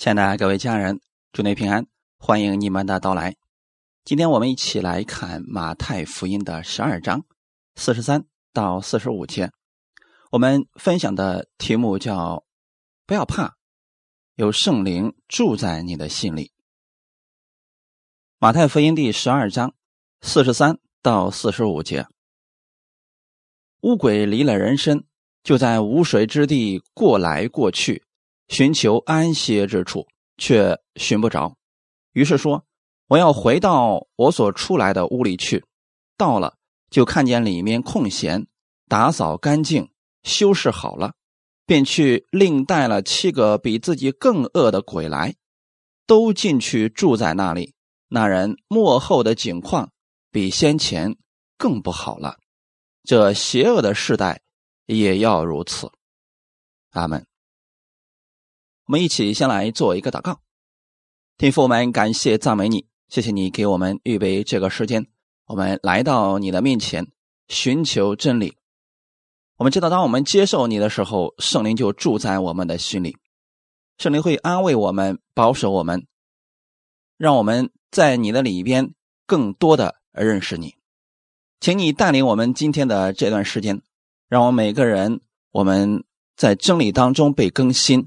亲爱的各位家人，祝您平安，欢迎你们的到来。今天我们一起来看马太福音的十二章四十三到四十五节。我们分享的题目叫“不要怕，有圣灵住在你的心里”。马太福音第十二章四十三到四十五节。乌鬼离了人身，就在无水之地过来过去。寻求安歇之处，却寻不着，于是说：“我要回到我所出来的屋里去。”到了，就看见里面空闲，打扫干净，修饰好了，便去另带了七个比自己更恶的鬼来，都进去住在那里。那人幕后的景况比先前更不好了。这邪恶的世代也要如此。阿门。我们一起先来做一个祷告，天父，我们感谢赞美你，谢谢你给我们预备这个时间，我们来到你的面前寻求真理。我们知道，当我们接受你的时候，圣灵就住在我们的心里，圣灵会安慰我们、保守我们，让我们在你的里边更多的认识你。请你带领我们今天的这段时间，让我们每个人我们在真理当中被更新。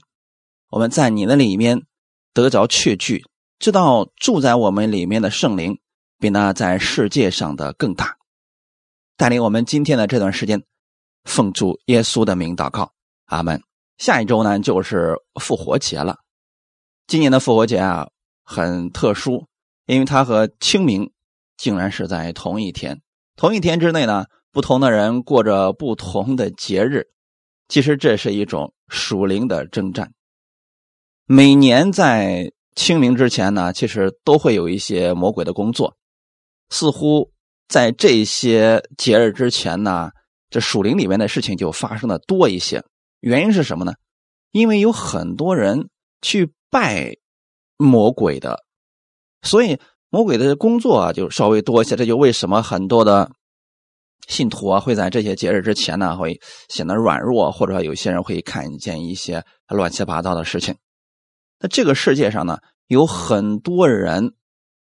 我们在你的里面得着确据，知道住在我们里面的圣灵比那在世界上的更大。带领我们今天的这段时间，奉主耶稣的名祷告，阿门。下一周呢就是复活节了。今年的复活节啊很特殊，因为它和清明竟然是在同一天。同一天之内呢，不同的人过着不同的节日。其实这是一种属灵的征战。每年在清明之前呢，其实都会有一些魔鬼的工作。似乎在这些节日之前呢，这属灵里面的事情就发生的多一些。原因是什么呢？因为有很多人去拜魔鬼的，所以魔鬼的工作啊就稍微多一些。这就为什么很多的信徒啊会在这些节日之前呢会显得软弱，或者有些人会看见一些乱七八糟的事情。那这个世界上呢，有很多人，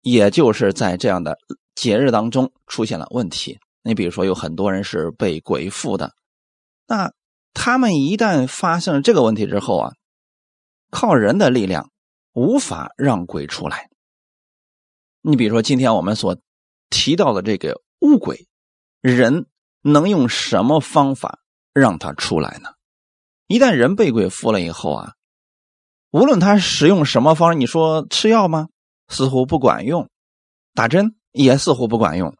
也就是在这样的节日当中出现了问题。你比如说，有很多人是被鬼附的，那他们一旦发现了这个问题之后啊，靠人的力量无法让鬼出来。你比如说，今天我们所提到的这个乌鬼，人能用什么方法让他出来呢？一旦人被鬼附了以后啊。无论他使用什么方，你说吃药吗？似乎不管用，打针也似乎不管用，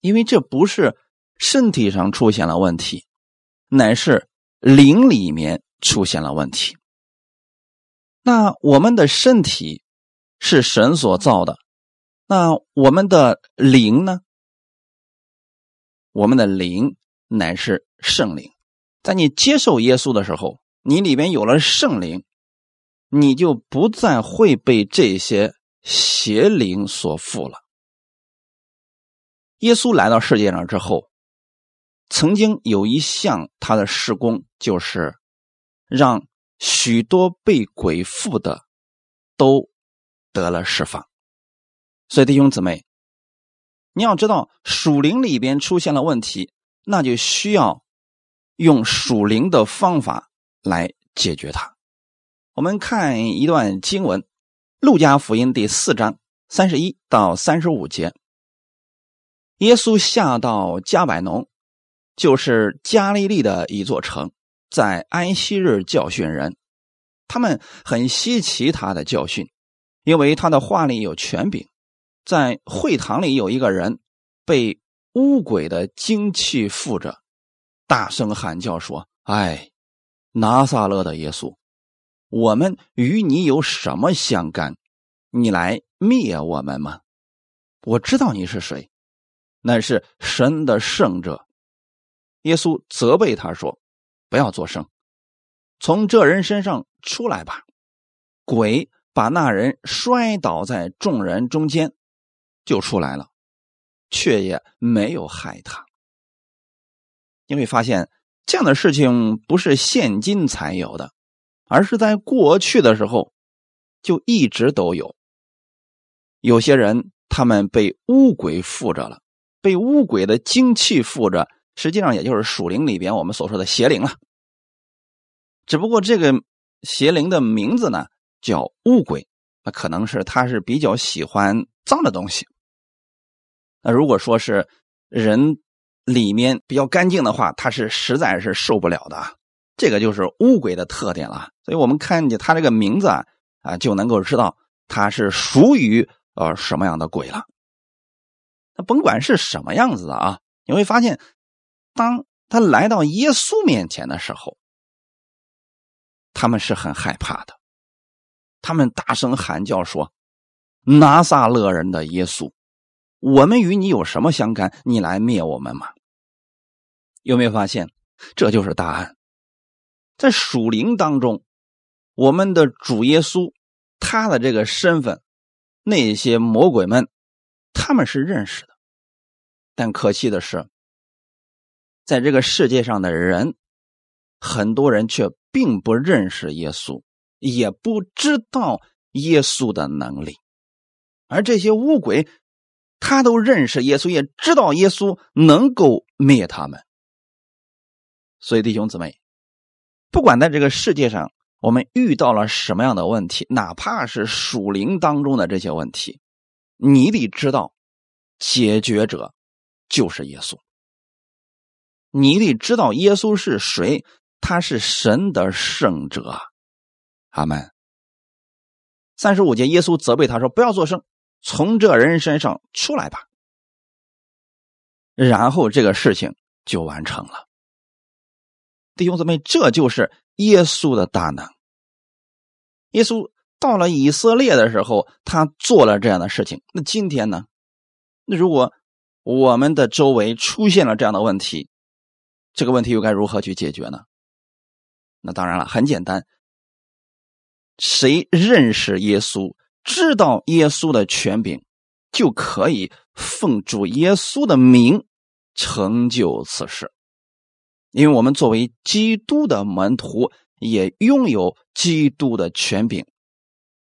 因为这不是身体上出现了问题，乃是灵里面出现了问题。那我们的身体是神所造的，那我们的灵呢？我们的灵乃是圣灵，在你接受耶稣的时候，你里面有了圣灵。你就不再会被这些邪灵所附了。耶稣来到世界上之后，曾经有一项他的事工，就是让许多被鬼附的都得了释放。所以弟兄姊妹，你要知道，属灵里边出现了问题，那就需要用属灵的方法来解决它。我们看一段经文，《路加福音》第四章三十一到三十五节。耶稣下到加百农，就是加利利的一座城，在安息日教训人。他们很稀奇他的教训，因为他的话里有权柄。在会堂里有一个人被污鬼的精气附着，大声喊叫说：“哎，拿撒勒的耶稣！”我们与你有什么相干？你来灭我们吗？我知道你是谁，乃是神的圣者。耶稣责备他说：“不要作声，从这人身上出来吧。”鬼把那人摔倒在众人中间，就出来了，却也没有害他。你会发现，这样的事情不是现今才有的。而是在过去的时候，就一直都有。有些人他们被乌鬼附着了，被乌鬼的精气附着，实际上也就是属灵里边我们所说的邪灵了。只不过这个邪灵的名字呢叫乌鬼，那可能是他是比较喜欢脏的东西。那如果说是人里面比较干净的话，他是实在是受不了的。这个就是乌鬼的特点了，所以我们看见他这个名字啊，啊就能够知道他是属于呃什么样的鬼了。那甭管是什么样子的啊，你会发现，当他来到耶稣面前的时候，他们是很害怕的，他们大声喊叫说：“拿撒勒人的耶稣，我们与你有什么相干？你来灭我们吗？”有没有发现，这就是答案？在属灵当中，我们的主耶稣他的这个身份，那些魔鬼们他们是认识的，但可惜的是，在这个世界上的人，很多人却并不认识耶稣，也不知道耶稣的能力，而这些乌鬼，他都认识耶稣，也知道耶稣能够灭他们，所以弟兄姊妹。不管在这个世界上，我们遇到了什么样的问题，哪怕是属灵当中的这些问题，你得知道，解决者就是耶稣。你得知道耶稣是谁，他是神的圣者。阿门。三十五节，耶稣责备他说：“不要作声，从这人身上出来吧。”然后这个事情就完成了。弟兄姊妹，这就是耶稣的大能。耶稣到了以色列的时候，他做了这样的事情。那今天呢？那如果我们的周围出现了这样的问题，这个问题又该如何去解决呢？那当然了，很简单。谁认识耶稣，知道耶稣的权柄，就可以奉主耶稣的名成就此事。因为我们作为基督的门徒，也拥有基督的权柄，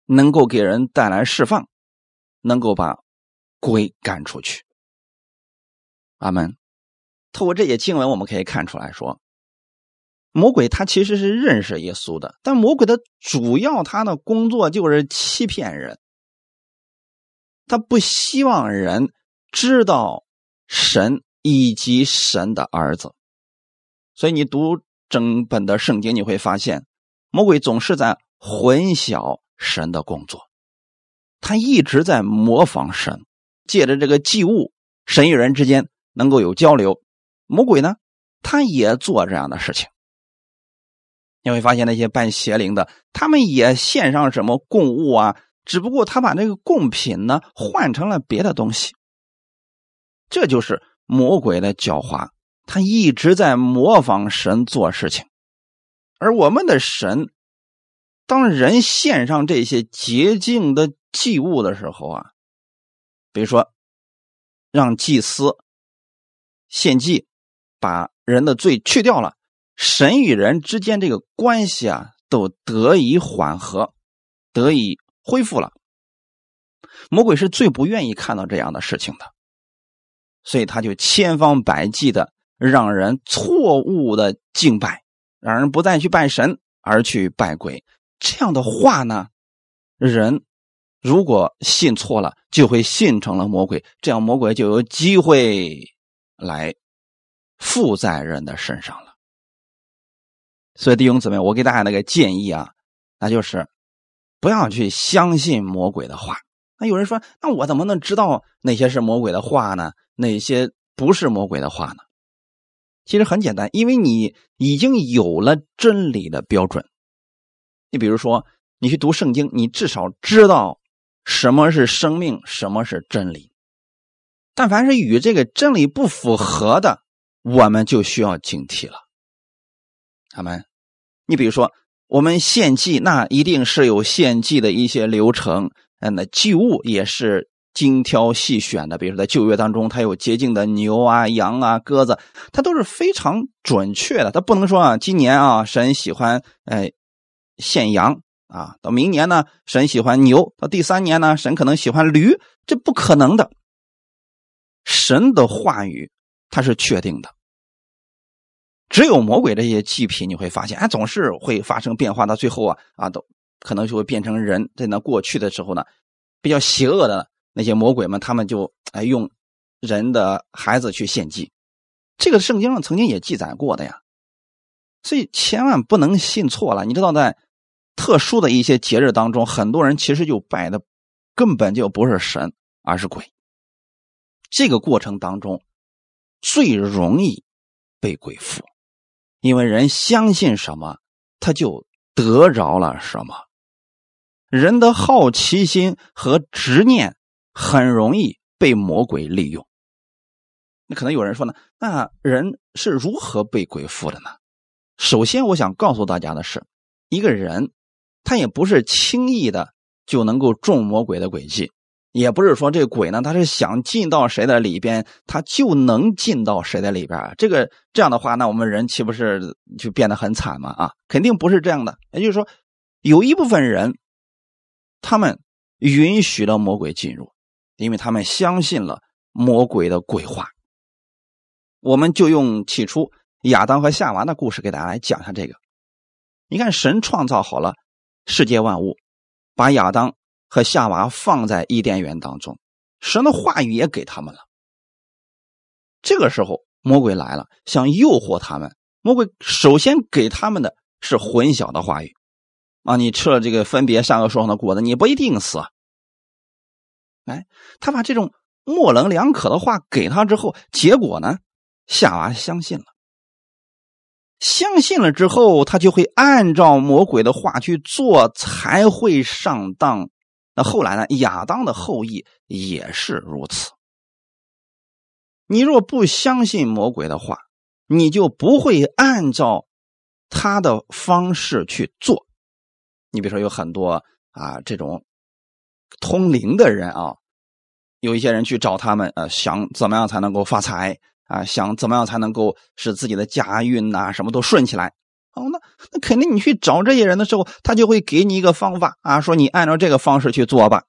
能够给人带来释放，能够把鬼赶出去。阿门。透过这些经文，我们可以看出来说，魔鬼他其实是认识耶稣的，但魔鬼的主要他的工作就是欺骗人，他不希望人知道神以及神的儿子。所以你读整本的圣经，你会发现，魔鬼总是在混淆神的工作，他一直在模仿神，借着这个祭物，神与人之间能够有交流。魔鬼呢，他也做这样的事情。你会发现那些拜邪灵的，他们也献上什么供物啊，只不过他把那个贡品呢换成了别的东西。这就是魔鬼的狡猾。他一直在模仿神做事情，而我们的神，当人献上这些洁净的祭物的时候啊，比如说让祭司献祭，把人的罪去掉了，神与人之间这个关系啊，都得以缓和，得以恢复了。魔鬼是最不愿意看到这样的事情的，所以他就千方百计的。让人错误的敬拜，让人不再去拜神，而去拜鬼。这样的话呢，人如果信错了，就会信成了魔鬼，这样魔鬼就有机会来附在人的身上了。所以弟兄姊妹，我给大家那个建议啊，那就是不要去相信魔鬼的话。那有人说，那我怎么能知道哪些是魔鬼的话呢？哪些不是魔鬼的话呢？其实很简单，因为你已经有了真理的标准。你比如说，你去读圣经，你至少知道什么是生命，什么是真理。但凡是与这个真理不符合的，我们就需要警惕了。他们，你比如说，我们献祭，那一定是有献祭的一些流程，嗯，那祭物也是。精挑细选的，比如说在旧约当中，它有洁净的牛啊、羊啊、鸽子，它都是非常准确的。它不能说啊，今年啊，神喜欢哎献羊啊，到明年呢，神喜欢牛；到第三年呢，神可能喜欢驴，这不可能的。神的话语它是确定的，只有魔鬼这些祭品，你会发现，哎，总是会发生变化，到最后啊啊，都可能就会变成人。在那过去的时候呢，比较邪恶的那些魔鬼们，他们就哎用人的孩子去献祭，这个圣经上曾经也记载过的呀。所以千万不能信错了。你知道，在特殊的一些节日当中，很多人其实就拜的根本就不是神，而是鬼。这个过程当中，最容易被鬼附，因为人相信什么，他就得着了什么。人的好奇心和执念很容易被魔鬼利用。那可能有人说呢，那人是如何被鬼附的呢？首先，我想告诉大家的是，一个人他也不是轻易的就能够中魔鬼的诡计，也不是说这鬼呢，他是想进到谁的里边，他就能进到谁的里边。这个这样的话，那我们人岂不是就变得很惨吗？啊，肯定不是这样的。也就是说，有一部分人，他们允许了魔鬼进入，因为他们相信了魔鬼的鬼话。我们就用起初。亚当和夏娃的故事，给大家来讲一下这个。你看，神创造好了世界万物，把亚当和夏娃放在伊甸园当中，神的话语也给他们了。这个时候，魔鬼来了，想诱惑他们。魔鬼首先给他们的是混淆的话语啊，你吃了这个分别善恶树上的果子，你不一定死。哎，他把这种模棱两可的话给他之后，结果呢，夏娃相信了。相信了之后，他就会按照魔鬼的话去做，才会上当。那后来呢？亚当的后裔也是如此。你若不相信魔鬼的话，你就不会按照他的方式去做。你比如说，有很多啊这种通灵的人啊，有一些人去找他们，呃，想怎么样才能够发财。啊，想怎么样才能够使自己的家运呐，什么都顺起来？哦，那那肯定你去找这些人的时候，他就会给你一个方法啊，说你按照这个方式去做吧。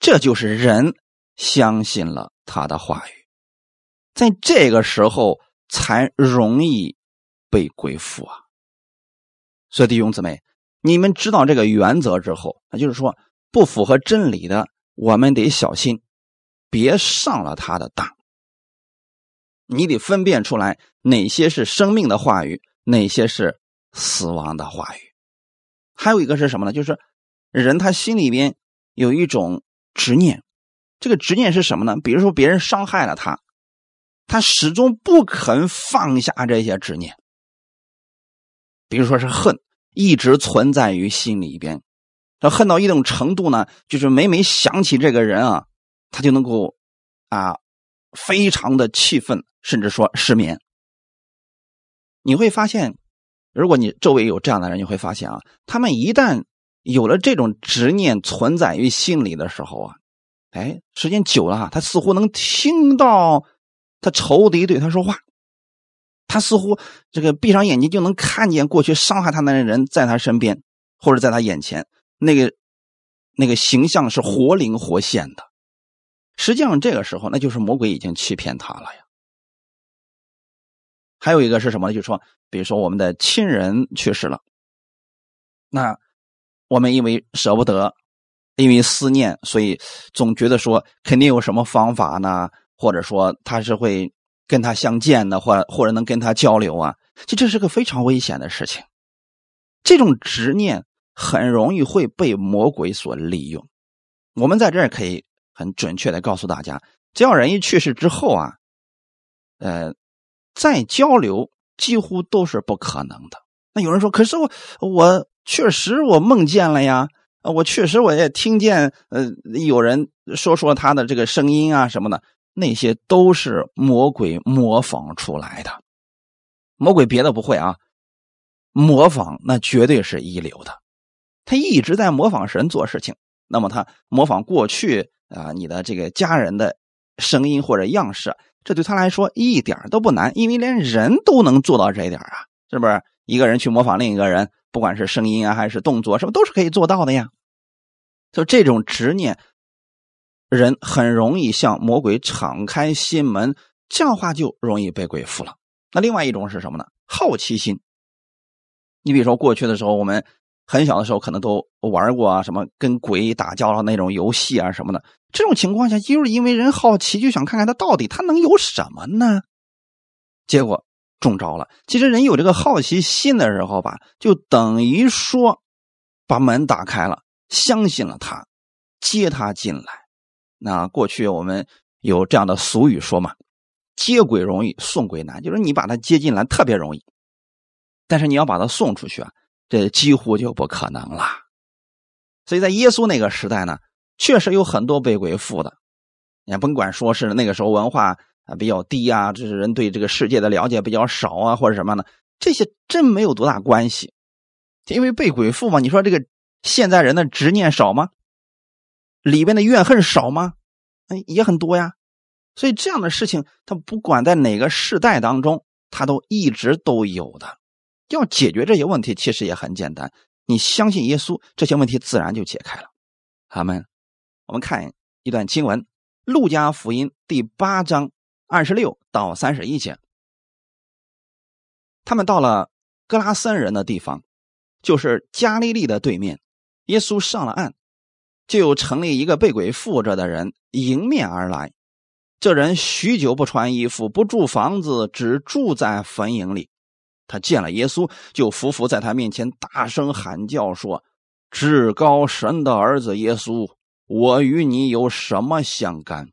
这就是人相信了他的话语，在这个时候才容易被鬼附啊。所以弟兄姊妹，你们知道这个原则之后，那就是说不符合真理的，我们得小心，别上了他的当。你得分辨出来哪些是生命的话语，哪些是死亡的话语。还有一个是什么呢？就是人他心里边有一种执念，这个执念是什么呢？比如说别人伤害了他，他始终不肯放下这些执念。比如说是恨，一直存在于心里边，他恨到一种程度呢，就是每每想起这个人啊，他就能够啊。非常的气愤，甚至说失眠。你会发现，如果你周围有这样的人，你会发现啊，他们一旦有了这种执念存在于心里的时候啊，哎，时间久了啊，他似乎能听到他仇敌对他说话，他似乎这个闭上眼睛就能看见过去伤害他的人在他身边或者在他眼前，那个那个形象是活灵活现的。实际上，这个时候那就是魔鬼已经欺骗他了呀。还有一个是什么呢？就是说，比如说我们的亲人去世了，那我们因为舍不得，因为思念，所以总觉得说肯定有什么方法呢？或者说他是会跟他相见的，或或者能跟他交流啊？其实这是个非常危险的事情。这种执念很容易会被魔鬼所利用。我们在这儿可以。很准确的告诉大家，只要人一去世之后啊，呃，再交流几乎都是不可能的。那有人说，可是我我确实我梦见了呀，我确实我也听见呃有人说说他的这个声音啊什么的，那些都是魔鬼模仿出来的。魔鬼别的不会啊，模仿那绝对是一流的。他一直在模仿神做事情，那么他模仿过去。啊，你的这个家人的声音或者样式，这对他来说一点都不难，因为连人都能做到这一点啊，是不是？一个人去模仿另一个人不管是声音啊还是动作，什么都是可以做到的呀。就这种执念，人很容易向魔鬼敞开心门，这样话就容易被鬼附了。那另外一种是什么呢？好奇心。你比如说过去的时候，我们很小的时候可能都玩过啊，什么跟鬼打交道那种游戏啊什么的。这种情况下，就是因为人好奇，就想看看他到底他能有什么呢？结果中招了。其实人有这个好奇心的时候吧，就等于说把门打开了，相信了他，接他进来。那过去我们有这样的俗语说嘛：“接鬼容易送鬼难”，就是你把他接进来特别容易。但是你要把他送出去啊，这几乎就不可能了。所以在耶稣那个时代呢，确实有很多被鬼附的。你甭管说是那个时候文化啊比较低啊，这是人对这个世界的了解比较少啊，或者什么呢？这些真没有多大关系。因为被鬼附嘛，你说这个现在人的执念少吗？里边的怨恨少吗？哎，也很多呀。所以这样的事情，他不管在哪个世代当中，他都一直都有的。要解决这些问题，其实也很简单。你相信耶稣，这些问题自然就解开了。好，们，我们看一段经文，《路加福音》第八章二十六到三十一节。他们到了格拉森人的地方，就是加利利的对面。耶稣上了岸，就有城里一个被鬼附着的人迎面而来。这人许久不穿衣服，不住房子，只住在坟茔里。他见了耶稣，就伏伏在他面前，大声喊叫说：“至高神的儿子耶稣，我与你有什么相干？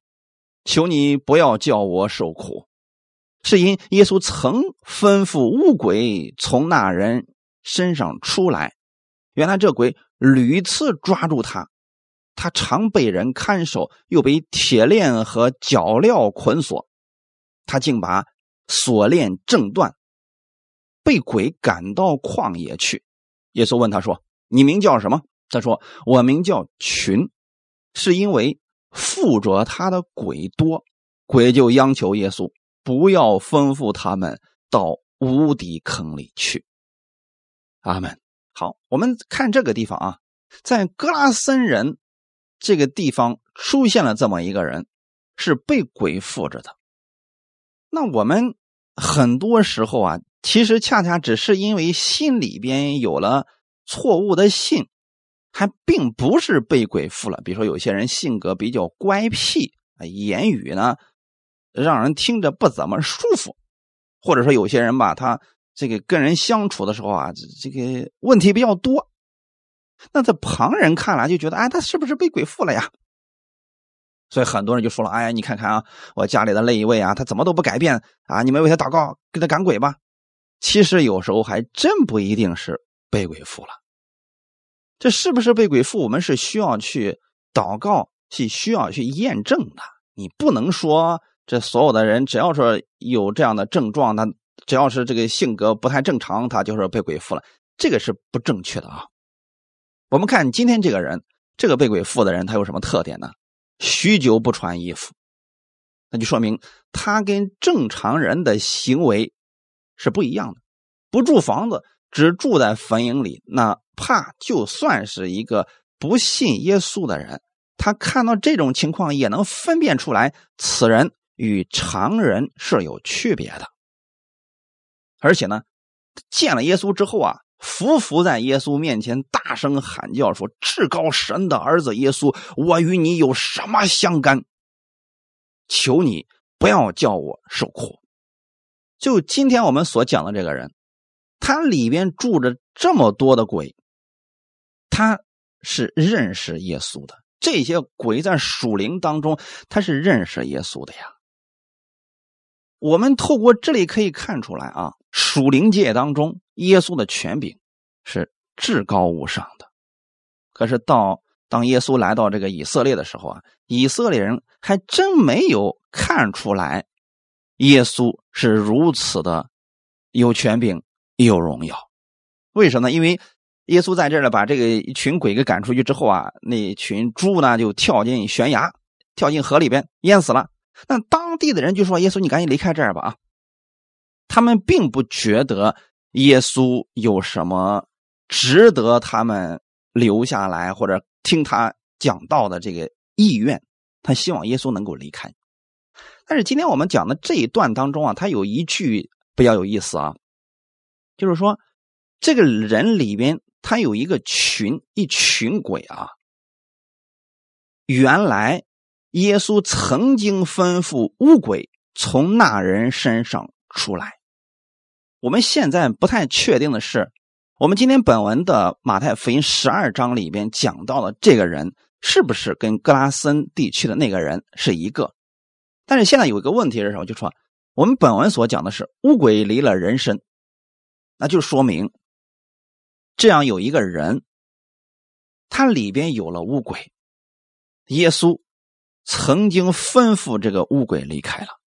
求你不要叫我受苦。”是因耶稣曾吩咐乌鬼从那人身上出来。原来这鬼屡次抓住他，他常被人看守，又被铁链和脚镣捆锁。他竟把锁链挣断。被鬼赶到旷野去，耶稣问他说：“你名叫什么？”他说：“我名叫群，是因为附着他的鬼多。”鬼就央求耶稣不要吩咐他们到无底坑里去。阿门。好，我们看这个地方啊，在格拉森人这个地方出现了这么一个人，是被鬼附着的。那我们很多时候啊。其实恰恰只是因为心里边有了错误的信，还并不是被鬼附了。比如说，有些人性格比较乖僻啊，言语呢让人听着不怎么舒服，或者说有些人吧，他这个跟人相处的时候啊，这个问题比较多。那在旁人看来就觉得，哎，他是不是被鬼附了呀？所以很多人就说了，哎，你看看啊，我家里的那一位啊，他怎么都不改变啊？你们为他祷告，给他赶鬼吧。其实有时候还真不一定是被鬼附了，这是不是被鬼附？我们是需要去祷告，是需要去验证的。你不能说这所有的人只要说有这样的症状，他只要是这个性格不太正常，他就是被鬼附了，这个是不正确的啊。我们看今天这个人，这个被鬼附的人，他有什么特点呢？许久不穿衣服，那就说明他跟正常人的行为。是不一样的，不住房子，只住在坟茔里，那怕就算是一个不信耶稣的人，他看到这种情况也能分辨出来，此人与常人是有区别的。而且呢，见了耶稣之后啊，伏伏在耶稣面前，大声喊叫说：“至高神的儿子耶稣，我与你有什么相干？求你不要叫我受苦。”就今天我们所讲的这个人，他里边住着这么多的鬼，他是认识耶稣的。这些鬼在属灵当中，他是认识耶稣的呀。我们透过这里可以看出来啊，属灵界当中，耶稣的权柄是至高无上的。可是到当耶稣来到这个以色列的时候啊，以色列人还真没有看出来。耶稣是如此的有权柄、有荣耀，为什么呢？因为耶稣在这儿呢把这个一群鬼给赶出去之后啊，那群猪呢就跳进悬崖、跳进河里边淹死了。那当地的人就说：“耶稣，你赶紧离开这儿吧！”啊，他们并不觉得耶稣有什么值得他们留下来或者听他讲道的这个意愿，他希望耶稣能够离开。但是今天我们讲的这一段当中啊，他有一句比较有意思啊，就是说这个人里边他有一个群，一群鬼啊。原来耶稣曾经吩咐乌鬼从那人身上出来。我们现在不太确定的是，我们今天本文的马太福音十二章里边讲到的这个人，是不是跟格拉森地区的那个人是一个？但是现在有一个问题是什么？就说我们本文所讲的是乌鬼离了人身，那就说明这样有一个人，他里边有了乌鬼。耶稣曾经吩咐这个乌鬼离开了，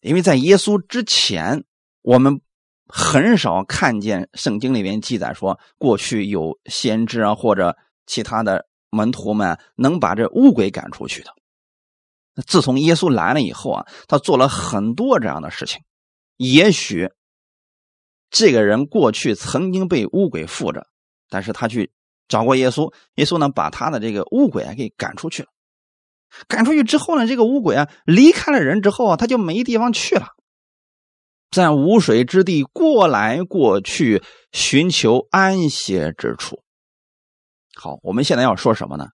因为在耶稣之前，我们。很少看见圣经里面记载说，过去有先知啊或者其他的门徒们能把这乌鬼赶出去的。自从耶稣来了以后啊，他做了很多这样的事情。也许这个人过去曾经被乌鬼附着，但是他去找过耶稣，耶稣呢把他的这个乌鬼啊给赶出去了。赶出去之后呢，这个乌鬼啊离开了人之后啊，他就没地方去了。在无水之地过来过去，寻求安歇之处。好，我们现在要说什么呢？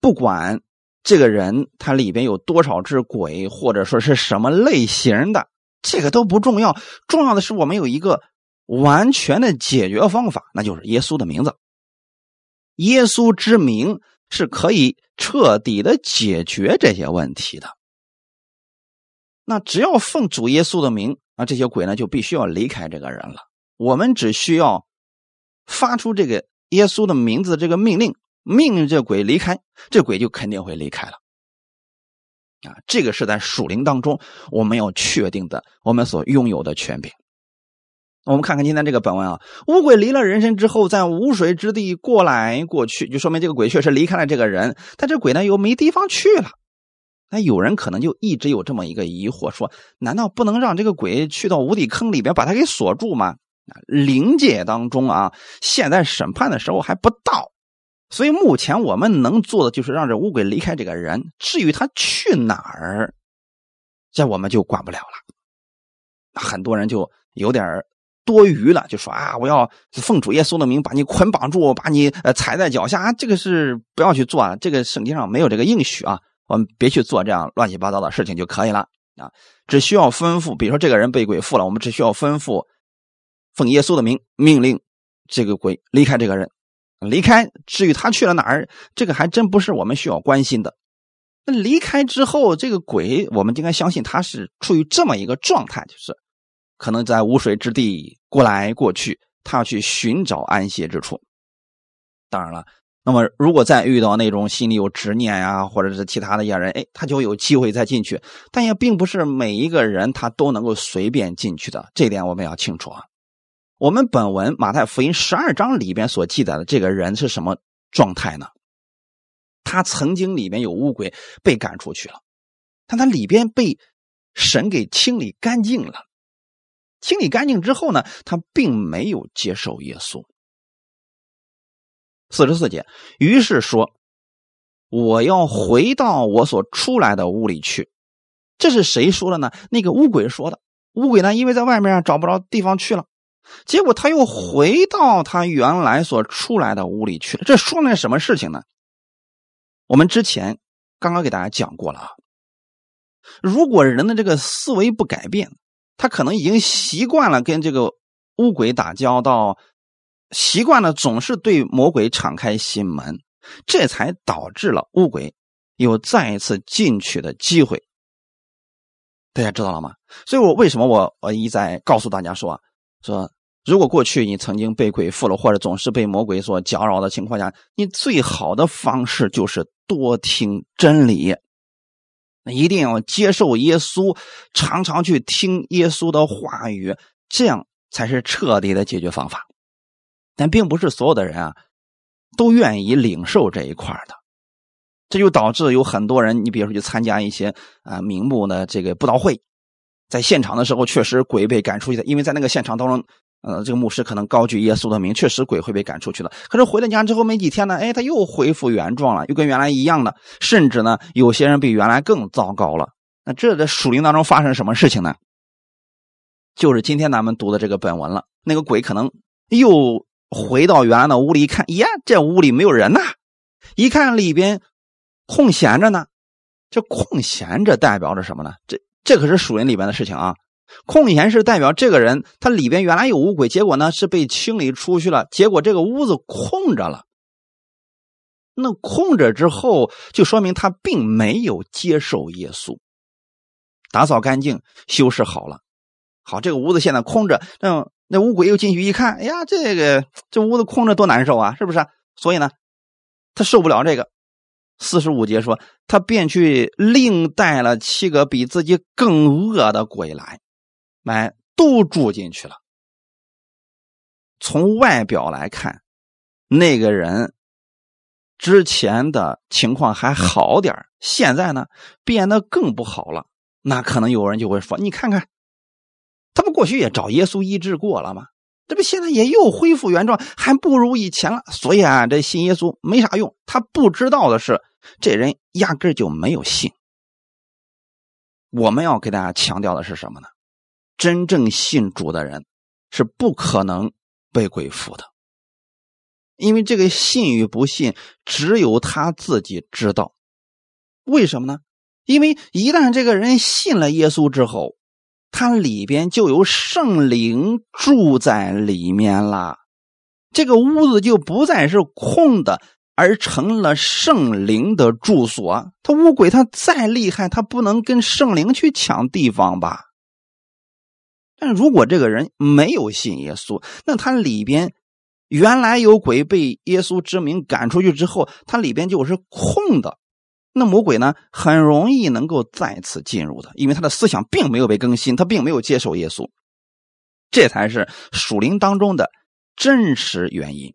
不管这个人他里边有多少只鬼，或者说是什么类型的，这个都不重要。重要的是我们有一个完全的解决方法，那就是耶稣的名字。耶稣之名是可以彻底的解决这些问题的。那只要奉主耶稣的名。那这些鬼呢，就必须要离开这个人了。我们只需要发出这个耶稣的名字这个命令，命令这鬼离开，这鬼就肯定会离开了。啊，这个是在属灵当中我们要确定的，我们所拥有的权柄。我们看看今天这个本文啊，乌鬼离了人身之后，在无水之地过来过去，就说明这个鬼确实离开了这个人，但这鬼呢又没地方去了。那有人可能就一直有这么一个疑惑，说：难道不能让这个鬼去到无底坑里边把他给锁住吗？灵界当中啊，现在审判的时候还不到，所以目前我们能做的就是让这乌鬼离开这个人。至于他去哪儿，这我们就管不了了。很多人就有点多余了，就说啊，我要奉主耶稣的名把你捆绑住，把你呃踩在脚下，这个是不要去做啊，这个圣经上没有这个应许啊。我们别去做这样乱七八糟的事情就可以了啊！只需要吩咐，比如说这个人被鬼附了，我们只需要吩咐，奉耶稣的名命令这个鬼离开这个人，离开。至于他去了哪儿，这个还真不是我们需要关心的。那离开之后，这个鬼，我们应该相信他是处于这么一个状态，就是可能在无水之地过来过去，他要去寻找安歇之处。当然了。那么，如果再遇到那种心里有执念呀，或者是其他的一些人，哎，他就有机会再进去。但也并不是每一个人他都能够随便进去的，这点我们要清楚啊。我们本文马太福音十二章里边所记载的这个人是什么状态呢？他曾经里边有乌鬼被赶出去了，但他里边被神给清理干净了。清理干净之后呢，他并没有接受耶稣。四十四节，于是说：“我要回到我所出来的屋里去。”这是谁说的呢？那个乌鬼说的。乌鬼呢，因为在外面找不着地方去了，结果他又回到他原来所出来的屋里去了。这说明什么事情呢？我们之前刚刚给大家讲过了啊。如果人的这个思维不改变，他可能已经习惯了跟这个乌鬼打交道。习惯了总是对魔鬼敞开心门，这才导致了乌鬼有再一次进去的机会。大家知道了吗？所以我为什么我我一再告诉大家说说，如果过去你曾经被鬼附了，或者总是被魔鬼所搅扰的情况下，你最好的方式就是多听真理，一定要接受耶稣，常常去听耶稣的话语，这样才是彻底的解决方法。但并不是所有的人啊，都愿意领受这一块的，这就导致有很多人，你比如说去参加一些啊名目的这个布道会，在现场的时候确实鬼被赶出去的，因为在那个现场当中呃，这个牧师可能高举耶稣的名，确实鬼会被赶出去了。可是回到家之后没几天呢，哎，他又恢复原状了，又跟原来一样的，甚至呢，有些人比原来更糟糕了。那这在属灵当中发生什么事情呢？就是今天咱们读的这个本文了。那个鬼可能又回到原来的屋里一看，呀，这屋里没有人呐，一看里边空闲着呢。这空闲着代表着什么呢？这这可是属灵里边的事情啊。空闲是代表这个人他里边原来有污鬼，结果呢是被清理出去了，结果这个屋子空着了。那空着之后，就说明他并没有接受耶稣。打扫干净，修饰好了，好，这个屋子现在空着。那那乌鬼又进去一看，哎呀，这个这屋子空着多难受啊，是不是？所以呢，他受不了这个。四十五节说，他便去另带了七个比自己更恶的鬼来。来，都住进去了。从外表来看，那个人之前的情况还好点现在呢变得更不好了。那可能有人就会说：“你看看，他们过去也找耶稣医治过了吗？这不现在也又恢复原状，还不如以前了。所以啊，这信耶稣没啥用。他不知道的是，这人压根就没有信。我们要给大家强调的是什么呢？”真正信主的人是不可能被鬼附的，因为这个信与不信只有他自己知道。为什么呢？因为一旦这个人信了耶稣之后，他里边就有圣灵住在里面了，这个屋子就不再是空的，而成了圣灵的住所。他乌鬼他再厉害，他不能跟圣灵去抢地方吧？但如果这个人没有信耶稣，那他里边原来有鬼被耶稣之名赶出去之后，他里边就是空的。那魔鬼呢，很容易能够再次进入的，因为他的思想并没有被更新，他并没有接受耶稣，这才是属灵当中的真实原因。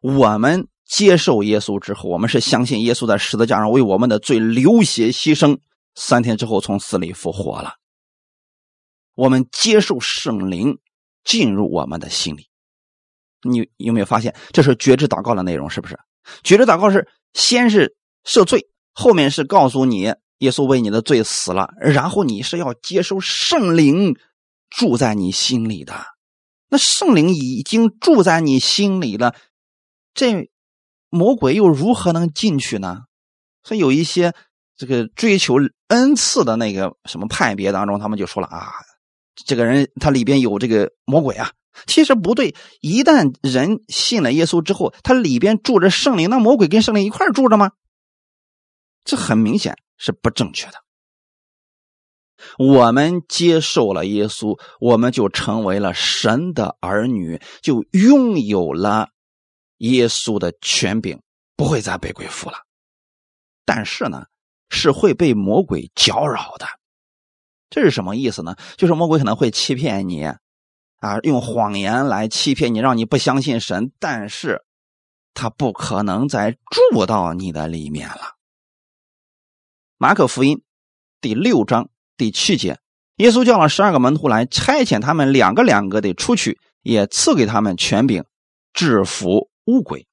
我们接受耶稣之后，我们是相信耶稣在十字架上为我们的罪流血牺牲，三天之后从死里复活了。我们接受圣灵进入我们的心里，你有没有发现这是觉知祷告的内容？是不是？觉知祷告是先是赦罪，后面是告诉你耶稣为你的罪死了，然后你是要接受圣灵住在你心里的。那圣灵已经住在你心里了，这魔鬼又如何能进去呢？所以有一些这个追求恩赐的那个什么派别当中，他们就说了啊。这个人他里边有这个魔鬼啊，其实不对。一旦人信了耶稣之后，他里边住着圣灵，那魔鬼跟圣灵一块住着吗？这很明显是不正确的。我们接受了耶稣，我们就成为了神的儿女，就拥有了耶稣的权柄，不会再被鬼附了。但是呢，是会被魔鬼搅扰的。这是什么意思呢？就是魔鬼可能会欺骗你，啊，用谎言来欺骗你，让你不相信神。但是，他不可能再住到你的里面了。马可福音第六章第七节，耶稣叫了十二个门徒来，差遣他们两个两个的出去，也赐给他们权柄，制服乌鬼。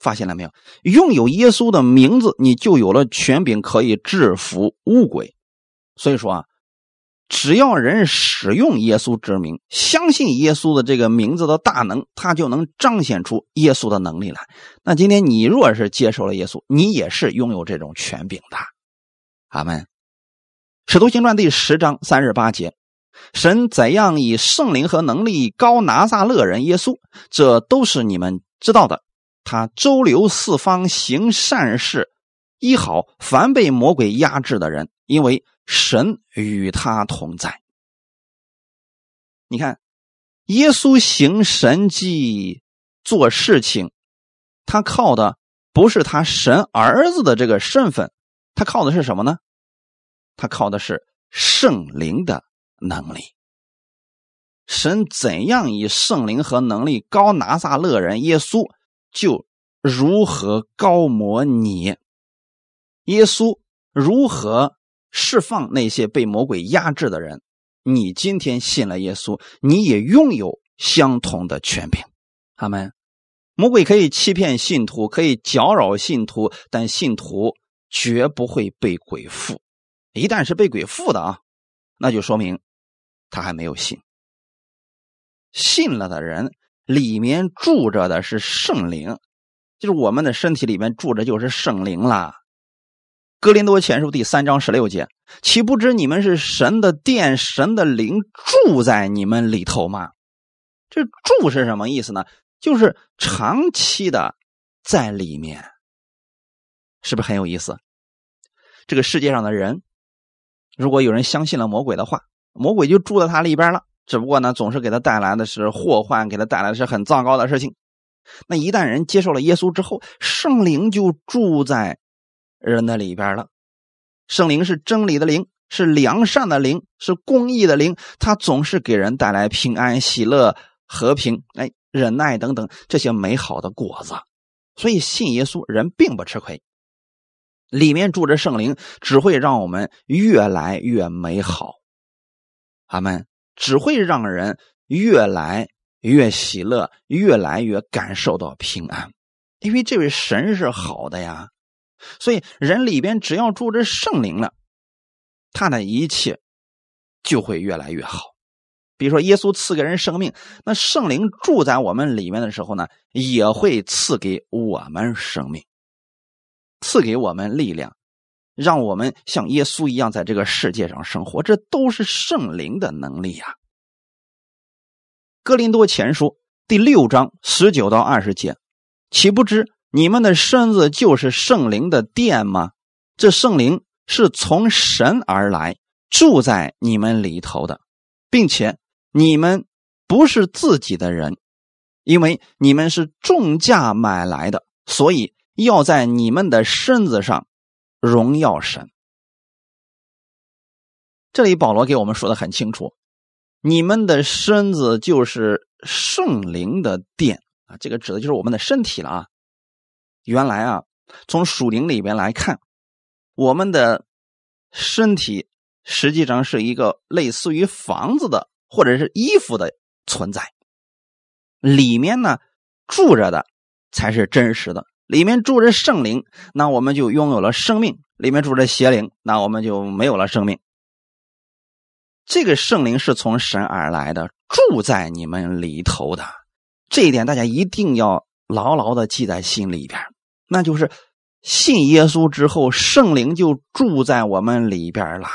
发现了没有？拥有耶稣的名字，你就有了权柄，可以制服乌鬼。所以说啊。只要人使用耶稣之名，相信耶稣的这个名字的大能，他就能彰显出耶稣的能力来。那今天你若是接受了耶稣，你也是拥有这种权柄的。阿门。使徒行传第十章三十八节，神怎样以圣灵和能力高拿撒勒人耶稣，这都是你们知道的。他周流四方行善事，医好凡被魔鬼压制的人，因为。神与他同在。你看，耶稣行神迹、做事情，他靠的不是他神儿子的这个身份，他靠的是什么呢？他靠的是圣灵的能力。神怎样以圣灵和能力高拿撒勒人耶稣，就如何高摩你。耶稣如何？释放那些被魔鬼压制的人，你今天信了耶稣，你也拥有相同的权柄。阿门。魔鬼可以欺骗信徒，可以搅扰信徒，但信徒绝不会被鬼附。一旦是被鬼附的啊，那就说明他还没有信。信了的人里面住着的是圣灵，就是我们的身体里面住着就是圣灵啦。哥林多前书第三章十六节，岂不知你们是神的殿，神的灵住在你们里头吗？这住是什么意思呢？就是长期的在里面，是不是很有意思？这个世界上的人，如果有人相信了魔鬼的话，魔鬼就住在他里边了。只不过呢，总是给他带来的是祸患，给他带来的是很糟糕的事情。那一旦人接受了耶稣之后，圣灵就住在人的里边了。圣灵是真理的灵，是良善的灵，是公义的灵，它总是给人带来平安、喜乐、和平。哎。忍耐等等这些美好的果子，所以信耶稣人并不吃亏。里面住着圣灵，只会让我们越来越美好。阿门，只会让人越来越喜乐，越来越感受到平安。因为这位神是好的呀，所以人里边只要住着圣灵了，他的一切就会越来越好。比如说，耶稣赐给人生命，那圣灵住在我们里面的时候呢，也会赐给我们生命，赐给我们力量，让我们像耶稣一样在这个世界上生活。这都是圣灵的能力呀。哥林多前书第六章十九到二十节，岂不知你们的身子就是圣灵的殿吗？这圣灵是从神而来，住在你们里头的，并且。你们不是自己的人，因为你们是重价买来的，所以要在你们的身子上荣耀神。这里保罗给我们说的很清楚，你们的身子就是圣灵的殿啊，这个指的就是我们的身体了啊。原来啊，从属灵里边来看，我们的身体实际上是一个类似于房子的。或者是衣服的存在，里面呢住着的才是真实的。里面住着圣灵，那我们就拥有了生命；里面住着邪灵，那我们就没有了生命。这个圣灵是从神而来的，住在你们里头的。这一点大家一定要牢牢的记在心里边。那就是信耶稣之后，圣灵就住在我们里边了，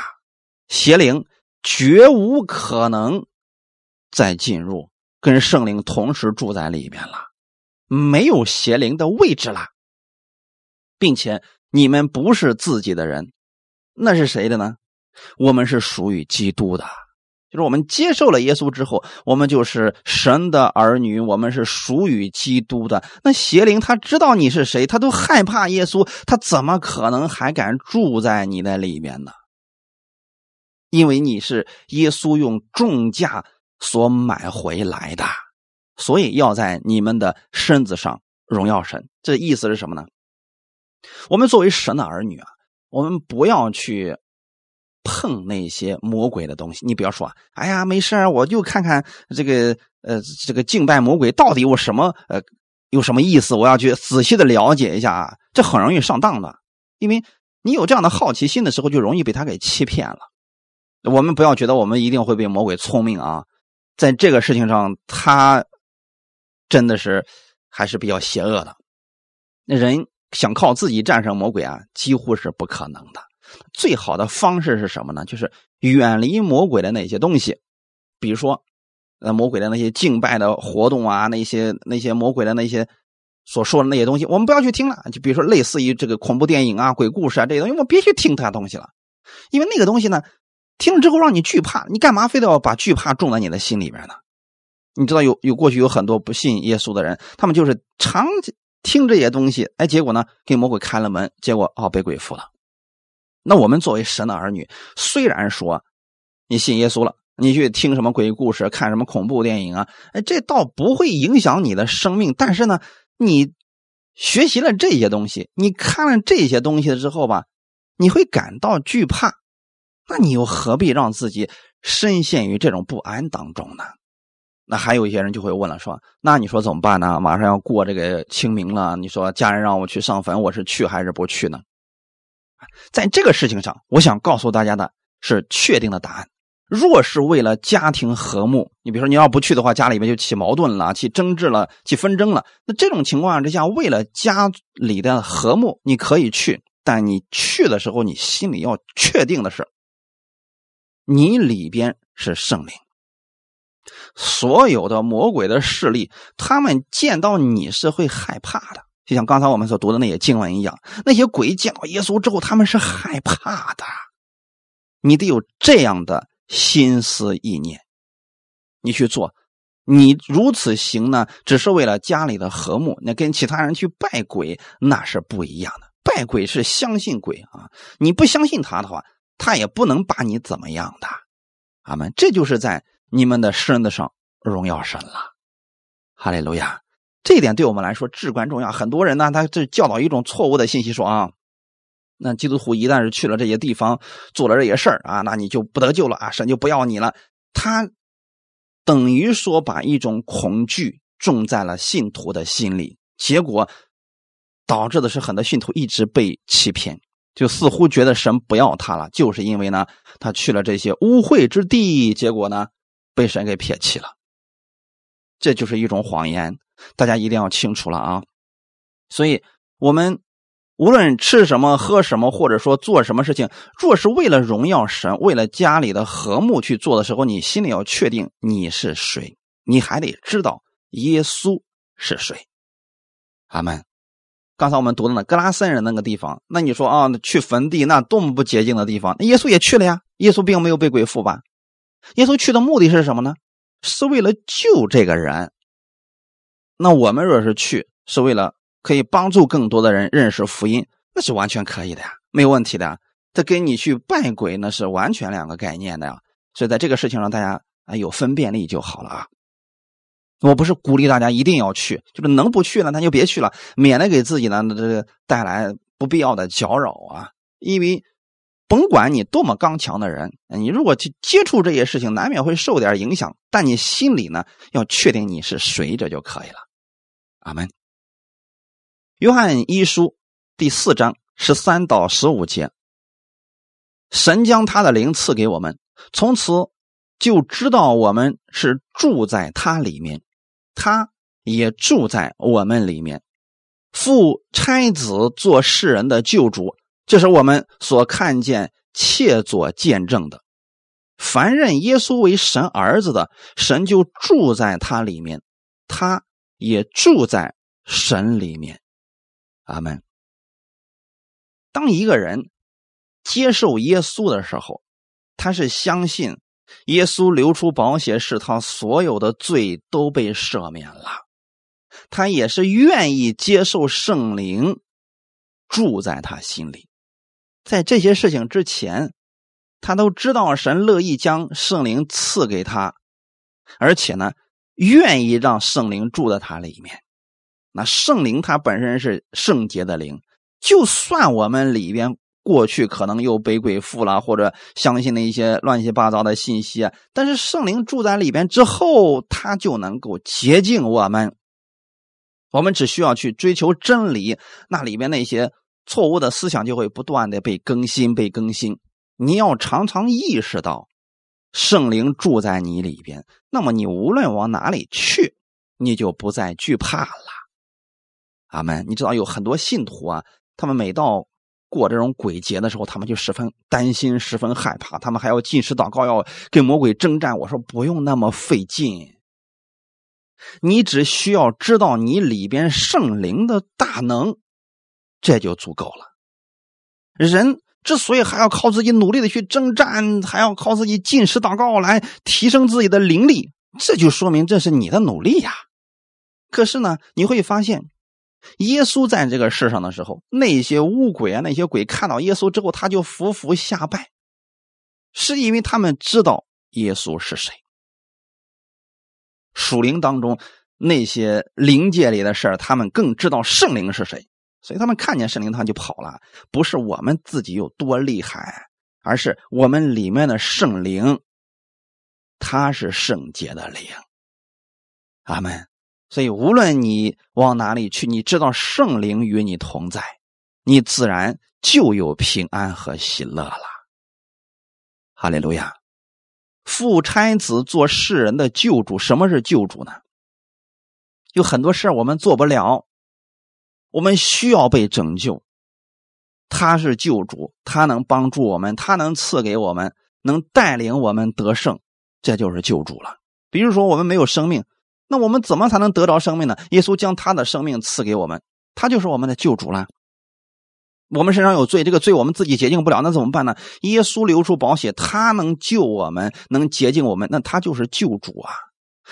邪灵。绝无可能再进入跟圣灵同时住在里边了，没有邪灵的位置了，并且你们不是自己的人，那是谁的呢？我们是属于基督的，就是我们接受了耶稣之后，我们就是神的儿女，我们是属于基督的。那邪灵他知道你是谁，他都害怕耶稣，他怎么可能还敢住在你的里面呢？因为你是耶稣用重价所买回来的，所以要在你们的身子上荣耀神。这意思是什么呢？我们作为神的儿女啊，我们不要去碰那些魔鬼的东西。你不要说，哎呀，没事我就看看这个呃，这个敬拜魔鬼到底有什么呃，有什么意思？我要去仔细的了解一下啊，这很容易上当的。因为你有这样的好奇心的时候，就容易被他给欺骗了。我们不要觉得我们一定会被魔鬼聪明啊，在这个事情上，他真的是还是比较邪恶的。那人想靠自己战胜魔鬼啊，几乎是不可能的。最好的方式是什么呢？就是远离魔鬼的那些东西，比如说，呃，魔鬼的那些敬拜的活动啊，那些那些魔鬼的那些所说的那些东西，我们不要去听了。就比如说，类似于这个恐怖电影啊、鬼故事啊这些东西，我们别去听他东西了，因为那个东西呢。听了之后让你惧怕，你干嘛非得要把惧怕种在你的心里边呢？你知道有有过去有很多不信耶稣的人，他们就是常听这些东西，哎，结果呢给魔鬼开了门，结果哦被鬼附了。那我们作为神的儿女，虽然说你信耶稣了，你去听什么鬼故事，看什么恐怖电影啊，哎，这倒不会影响你的生命。但是呢，你学习了这些东西，你看了这些东西之后吧，你会感到惧怕。那你又何必让自己深陷于这种不安当中呢？那还有一些人就会问了，说：“那你说怎么办呢？马上要过这个清明了，你说家人让我去上坟，我是去还是不去呢？”在这个事情上，我想告诉大家的是确定的答案。若是为了家庭和睦，你比如说你要不去的话，家里面就起矛盾了、起争执了、起纷争了。那这种情况之下，为了家里的和睦，你可以去，但你去的时候，你心里要确定的是，你里边是圣灵。所有的魔鬼的势力，他们见到你是会害怕的，就像刚才我们所读的那些经文一样。那些鬼见到耶稣之后，他们是害怕的。你得有这样的心思意念，你去做。你如此行呢，只是为了家里的和睦。那跟其他人去拜鬼那是不一样的。拜鬼是相信鬼啊，你不相信他的话，他也不能把你怎么样的。阿门。这就是在。你们的身子上荣耀神了，哈利路亚！这一点对我们来说至关重要。很多人呢，他这教导一种错误的信息，说啊，那基督徒一旦是去了这些地方，做了这些事儿啊，那你就不得救了啊，神就不要你了。他等于说把一种恐惧种在了信徒的心里，结果导致的是很多信徒一直被欺骗。就似乎觉得神不要他了，就是因为呢，他去了这些污秽之地，结果呢。被神给撇弃了，这就是一种谎言，大家一定要清楚了啊！所以，我们无论吃什么、喝什么，或者说做什么事情，若是为了荣耀神、为了家里的和睦去做的时候，你心里要确定你是谁，你还得知道耶稣是谁。阿门。刚才我们读的那格拉森人那个地方，那你说啊，去坟地那多么不洁净的地方，耶稣也去了呀，耶稣并没有被鬼附吧？耶稣去的目的是什么呢？是为了救这个人。那我们若是去，是为了可以帮助更多的人认识福音，那是完全可以的呀，没有问题的。这跟你去拜鬼那是完全两个概念的呀。所以在这个事情上，大家啊有分辨力就好了啊。我不是鼓励大家一定要去，就是能不去了那就别去了，免得给自己呢这个带来不必要的搅扰啊，因为。甭管你多么刚强的人，你如果去接触这些事情，难免会受点影响。但你心里呢，要确定你是谁，这就可以了。阿门。约翰一书第四章十三到十五节，神将他的灵赐给我们，从此就知道我们是住在他里面，他也住在我们里面。父差子做世人的救主。这是我们所看见、切所见证的。凡认耶稣为神儿子的，神就住在他里面，他也住在神里面。阿门。当一个人接受耶稣的时候，他是相信耶稣流出宝血，使他所有的罪都被赦免了，他也是愿意接受圣灵住在他心里。在这些事情之前，他都知道神乐意将圣灵赐给他，而且呢，愿意让圣灵住在他里面。那圣灵它本身是圣洁的灵，就算我们里边过去可能又被鬼附了，或者相信了一些乱七八糟的信息啊，但是圣灵住在里边之后，他就能够洁净我们。我们只需要去追求真理，那里边那些。错误的思想就会不断的被更新，被更新。你要常常意识到，圣灵住在你里边，那么你无论往哪里去，你就不再惧怕了。阿门。你知道有很多信徒啊，他们每到过这种鬼节的时候，他们就十分担心，十分害怕，他们还要进食祷告，要跟魔鬼征战。我说不用那么费劲，你只需要知道你里边圣灵的大能。这就足够了。人之所以还要靠自己努力的去征战，还要靠自己进食祷告来提升自己的灵力，这就说明这是你的努力呀。可是呢，你会发现，耶稣在这个世上的时候，那些巫鬼啊，那些鬼看到耶稣之后，他就伏伏下拜，是因为他们知道耶稣是谁。属灵当中那些灵界里的事儿，他们更知道圣灵是谁。所以他们看见圣灵，他就跑了。不是我们自己有多厉害，而是我们里面的圣灵，他是圣洁的灵。阿门。所以无论你往哪里去，你知道圣灵与你同在，你自然就有平安和喜乐了。哈利路亚！父差子做世人的救主，什么是救主呢？有很多事我们做不了，我们需要被拯救。他是救主，他能帮助我们，他能赐给我们，能带领我们得胜，这就是救主了。比如说，我们没有生命，那我们怎么才能得着生命呢？耶稣将他的生命赐给我们，他就是我们的救主了。我们身上有罪，这个罪我们自己洁净不了，那怎么办呢？耶稣流出宝血，他能救我们，能洁净我们，那他就是救主啊。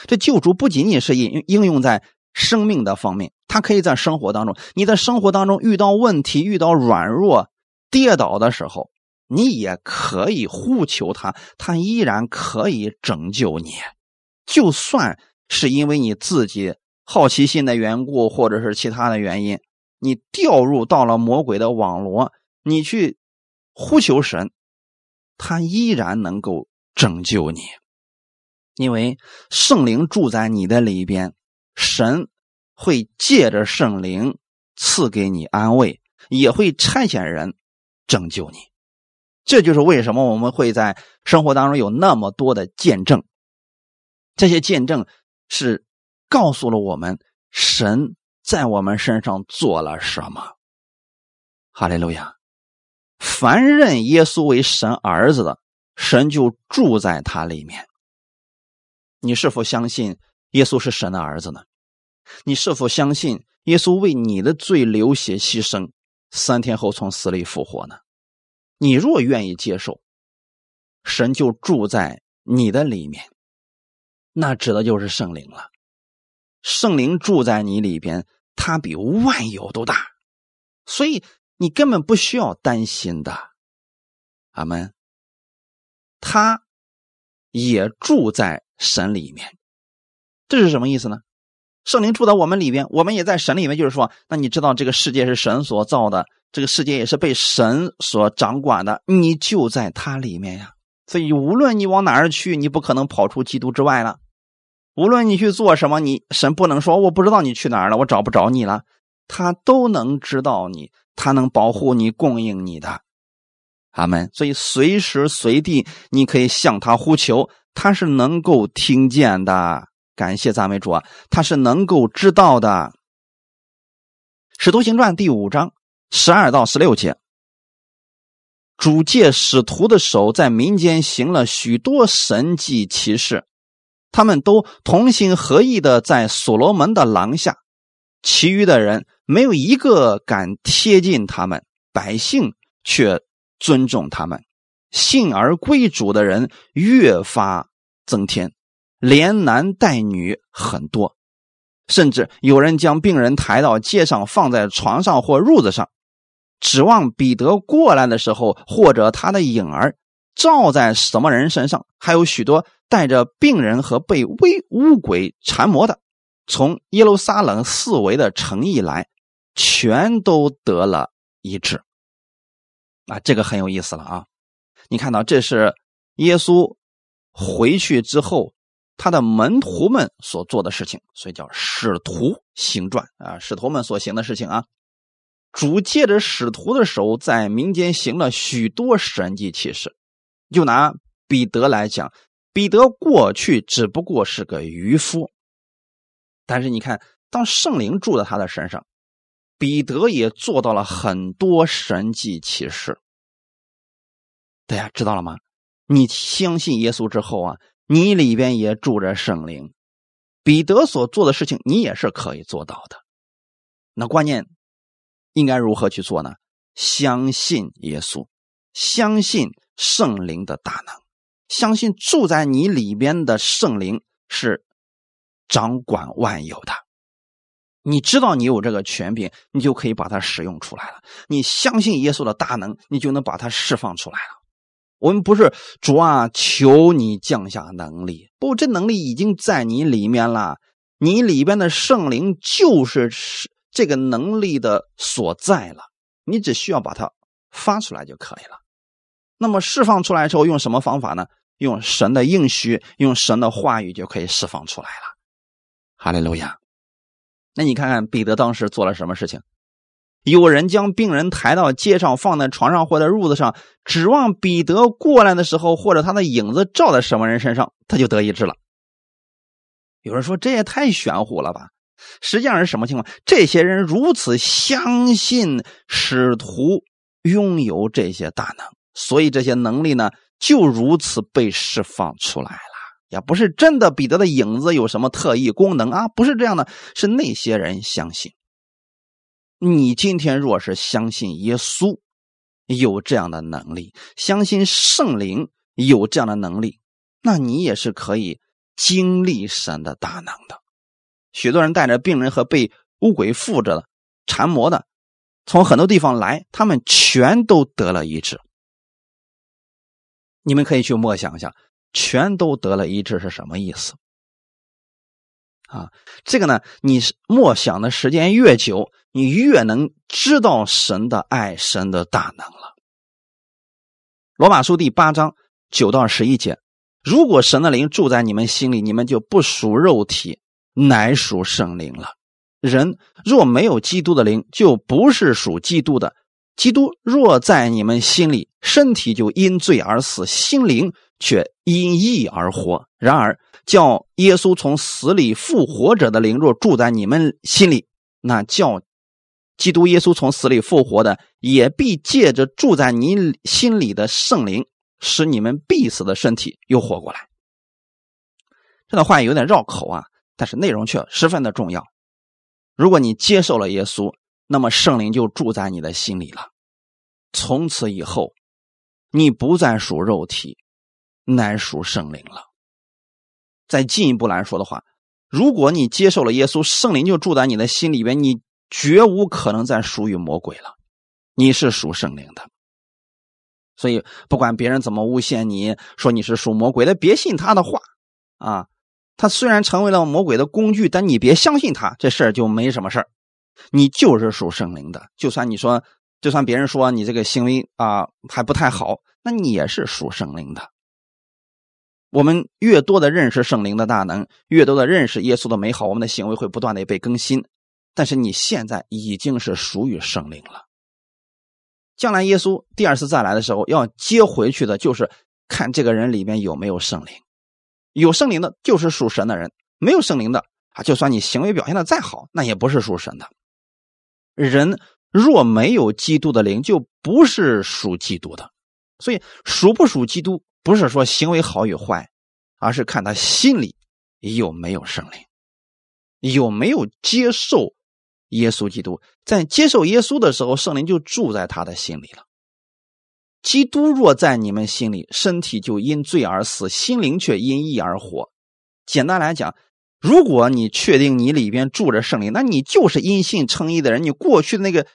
这救主不仅仅是应应用在生命的方面，他可以在生活当中。你在生活当中遇到问题、遇到软弱、跌倒的时候，你也可以呼求他，他依然可以拯救你。就算是因为你自己好奇心的缘故，或者是其他的原因，你掉入到了魔鬼的网络，你去呼求神，他依然能够拯救你。因为圣灵住在你的里边，神会借着圣灵赐给你安慰，也会差遣人拯救你。这就是为什么我们会在生活当中有那么多的见证。这些见证是告诉了我们神在我们身上做了什么。哈利路亚！凡认耶稣为神儿子的，神就住在他里面。你是否相信耶稣是神的儿子呢？你是否相信耶稣为你的罪流血牺牲，三天后从死里复活呢？你若愿意接受，神就住在你的里面，那指的就是圣灵了。圣灵住在你里边，他比万有都大，所以你根本不需要担心的。阿门。他也住在。神里面，这是什么意思呢？圣灵住在我们里边，我们也在神里面。就是说，那你知道这个世界是神所造的，这个世界也是被神所掌管的，你就在他里面呀。所以，无论你往哪儿去，你不可能跑出基督之外了。无论你去做什么，你神不能说我不知道你去哪儿了，我找不着你了，他都能知道你，他能保护你，供应你的。阿门。所以，随时随地你可以向他呼求。他是能够听见的，感谢赞美主啊！他是能够知道的，《使徒行传》第五章十二到十六节，主借使徒的手在民间行了许多神迹奇事，他们都同心合意的在所罗门的廊下，其余的人没有一个敢贴近他们，百姓却尊重他们。信而归主的人越发增添，连男带女很多，甚至有人将病人抬到街上，放在床上或褥子上，指望彼得过来的时候，或者他的影儿照在什么人身上。还有许多带着病人和被微巫鬼缠磨的，从耶路撒冷四围的城邑来，全都得了医治。啊，这个很有意思了啊。你看到这是耶稣回去之后，他的门徒们所做的事情，所以叫使徒行传啊，使徒们所行的事情啊。主借着使徒的手，在民间行了许多神迹奇事。就拿彼得来讲，彼得过去只不过是个渔夫，但是你看，当圣灵住在他的身上，彼得也做到了很多神迹奇事。大家知道了吗？你相信耶稣之后啊，你里边也住着圣灵。彼得所做的事情，你也是可以做到的。那关键应该如何去做呢？相信耶稣，相信圣灵的大能，相信住在你里边的圣灵是掌管万有的。你知道你有这个权柄，你就可以把它使用出来了。你相信耶稣的大能，你就能把它释放出来了。我们不是主啊，求你降下能力。不，这能力已经在你里面了。你里边的圣灵就是这个能力的所在了。你只需要把它发出来就可以了。那么释放出来之后，用什么方法呢？用神的应许，用神的话语就可以释放出来了。哈利路亚。那你看看彼得当时做了什么事情？有人将病人抬到街上，放在床上或者褥子上，指望彼得过来的时候，或者他的影子照在什么人身上，他就得医治了。有人说这也太玄乎了吧？实际上是什么情况？这些人如此相信使徒拥有这些大能，所以这些能力呢，就如此被释放出来了。也不是真的彼得的影子有什么特异功能啊，不是这样的，是那些人相信。你今天若是相信耶稣有这样的能力，相信圣灵有这样的能力，那你也是可以经历神的大能的。许多人带着病人和被巫鬼附着的、缠磨的，从很多地方来，他们全都得了医治。你们可以去默想一下，全都得了医治是什么意思？啊，这个呢，你默想的时间越久，你越能知道神的爱、神的大能了。罗马书第八章九到十一节：如果神的灵住在你们心里，你们就不属肉体，乃属圣灵了。人若没有基督的灵，就不是属基督的。基督若在你们心里，身体就因罪而死，心灵却因义而活。然而，叫耶稣从死里复活者的灵若住在你们心里，那叫基督耶稣从死里复活的，也必借着住在你心里的圣灵，使你们必死的身体又活过来。这段话有点绕口啊，但是内容却十分的重要。如果你接受了耶稣，那么圣灵就住在你的心里了。从此以后，你不再属肉体，乃属圣灵了。再进一步来说的话，如果你接受了耶稣，圣灵就住在你的心里边，你绝无可能再属于魔鬼了。你是属圣灵的，所以不管别人怎么诬陷你，说你是属魔鬼的，别信他的话啊。他虽然成为了魔鬼的工具，但你别相信他，这事儿就没什么事儿。你就是属圣灵的，就算你说，就算别人说你这个行为啊还不太好，那你也是属圣灵的。我们越多的认识圣灵的大能，越多的认识耶稣的美好，我们的行为会不断的被更新。但是你现在已经是属于圣灵了。将来耶稣第二次再来的时候，要接回去的就是看这个人里面有没有圣灵。有圣灵的，就是属神的人；没有圣灵的啊，就算你行为表现的再好，那也不是属神的。人若没有基督的灵，就不是属基督的。所以属不属基督？不是说行为好与坏，而是看他心里有没有圣灵，有没有接受耶稣基督。在接受耶稣的时候，圣灵就住在他的心里了。基督若在你们心里，身体就因罪而死，心灵却因义而活。简单来讲，如果你确定你里边住着圣灵，那你就是因信称义的人。你过去的那个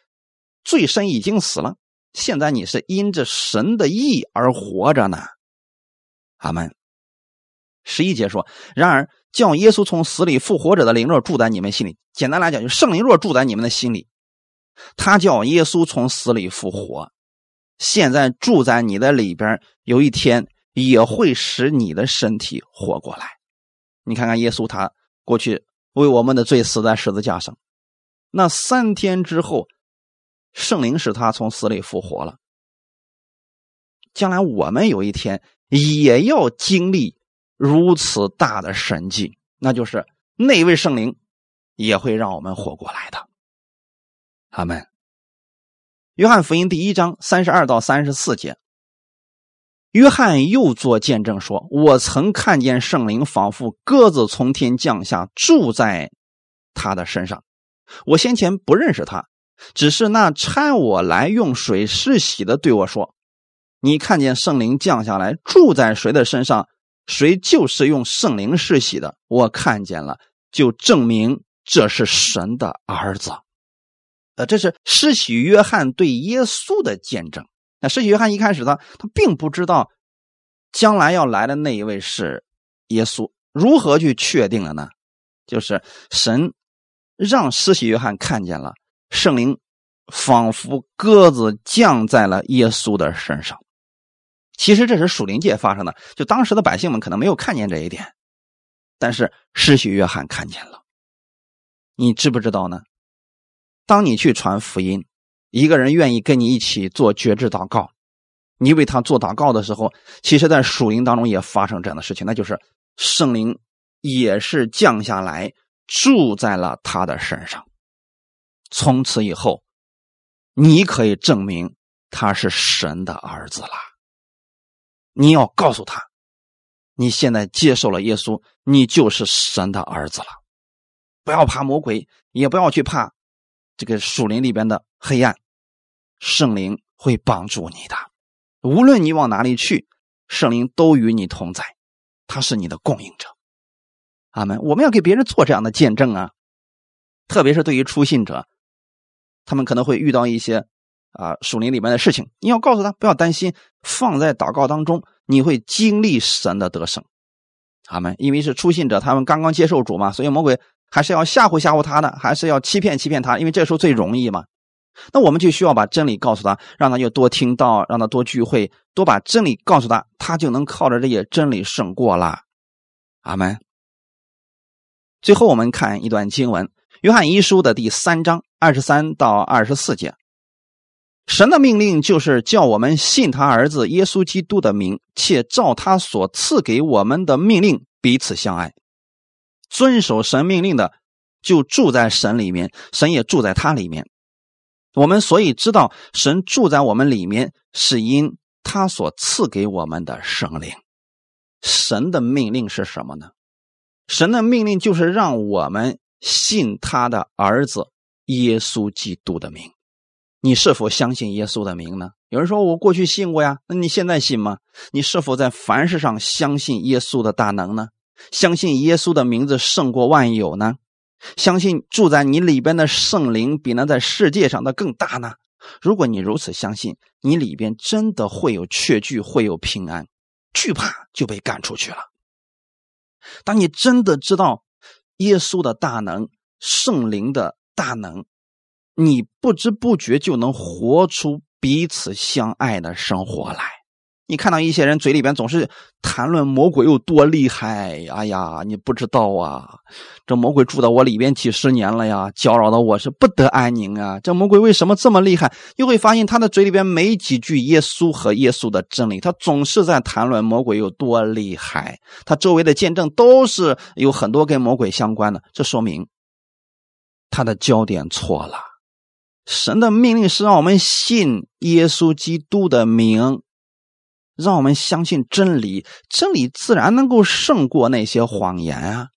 罪身已经死了，现在你是因着神的义而活着呢。阿门。十一节说：“然而，叫耶稣从死里复活者的灵若住在你们心里，简单来讲，就圣灵若住在你们的心里，他叫耶稣从死里复活，现在住在你的里边，有一天也会使你的身体活过来。你看看耶稣，他过去为我们的罪死在十字架上，那三天之后，圣灵使他从死里复活了。将来我们有一天。”也要经历如此大的神迹，那就是那位圣灵也会让我们活过来的。阿门。约翰福音第一章三十二到三十四节，约翰又作见证说：“我曾看见圣灵仿佛鸽子从天降下，住在他的身上。我先前不认识他，只是那搀我来用水施洗的对我说。”你看见圣灵降下来住在谁的身上，谁就是用圣灵施洗的。我看见了，就证明这是神的儿子。呃，这是施洗约翰对耶稣的见证。那施洗约翰一开始他他并不知道将来要来的那一位是耶稣，如何去确定了呢？就是神让施洗约翰看见了圣灵仿佛鸽子降在了耶稣的身上。其实这是属灵界发生的，就当时的百姓们可能没有看见这一点，但是施洗约翰看见了，你知不知道呢？当你去传福音，一个人愿意跟你一起做绝志祷告，你为他做祷告的时候，其实，在属灵当中也发生这样的事情，那就是圣灵也是降下来住在了他的身上。从此以后，你可以证明他是神的儿子了。你要告诉他，你现在接受了耶稣，你就是神的儿子了。不要怕魔鬼，也不要去怕这个树林里边的黑暗，圣灵会帮助你的。无论你往哪里去，圣灵都与你同在，他是你的供应者。阿门。我们要给别人做这样的见证啊，特别是对于初信者，他们可能会遇到一些啊树林里面的事情，你要告诉他不要担心，放在祷告当中，你会经历神的得胜。阿门。因为是初信者，他们刚刚接受主嘛，所以魔鬼。还是要吓唬吓唬他的，还是要欺骗欺骗他？因为这时候最容易嘛。那我们就需要把真理告诉他，让他就多听到，让他多聚会，多把真理告诉他，他就能靠着这些真理胜过了。阿门。最后我们看一段经文，《约翰一书》的第三章二十三到二十四节。神的命令就是叫我们信他儿子耶稣基督的名，且照他所赐给我们的命令彼此相爱。遵守神命令的，就住在神里面，神也住在他里面。我们所以知道神住在我们里面，是因他所赐给我们的圣灵。神的命令是什么呢？神的命令就是让我们信他的儿子耶稣基督的名。你是否相信耶稣的名呢？有人说我过去信过呀，那你现在信吗？你是否在凡事上相信耶稣的大能呢？相信耶稣的名字胜过万有呢？相信住在你里边的圣灵比那在世界上的更大呢？如果你如此相信，你里边真的会有确据，会有平安，惧怕就被赶出去了。当你真的知道耶稣的大能、圣灵的大能，你不知不觉就能活出彼此相爱的生活来。你看到一些人嘴里边总是谈论魔鬼有多厉害，哎呀，你不知道啊！这魔鬼住到我里边几十年了呀，搅扰的我是不得安宁啊！这魔鬼为什么这么厉害？又会发现他的嘴里边没几句耶稣和耶稣的真理，他总是在谈论魔鬼有多厉害。他周围的见证都是有很多跟魔鬼相关的，这说明他的焦点错了。神的命令是让我们信耶稣基督的名。让我们相信真理，真理自然能够胜过那些谎言啊！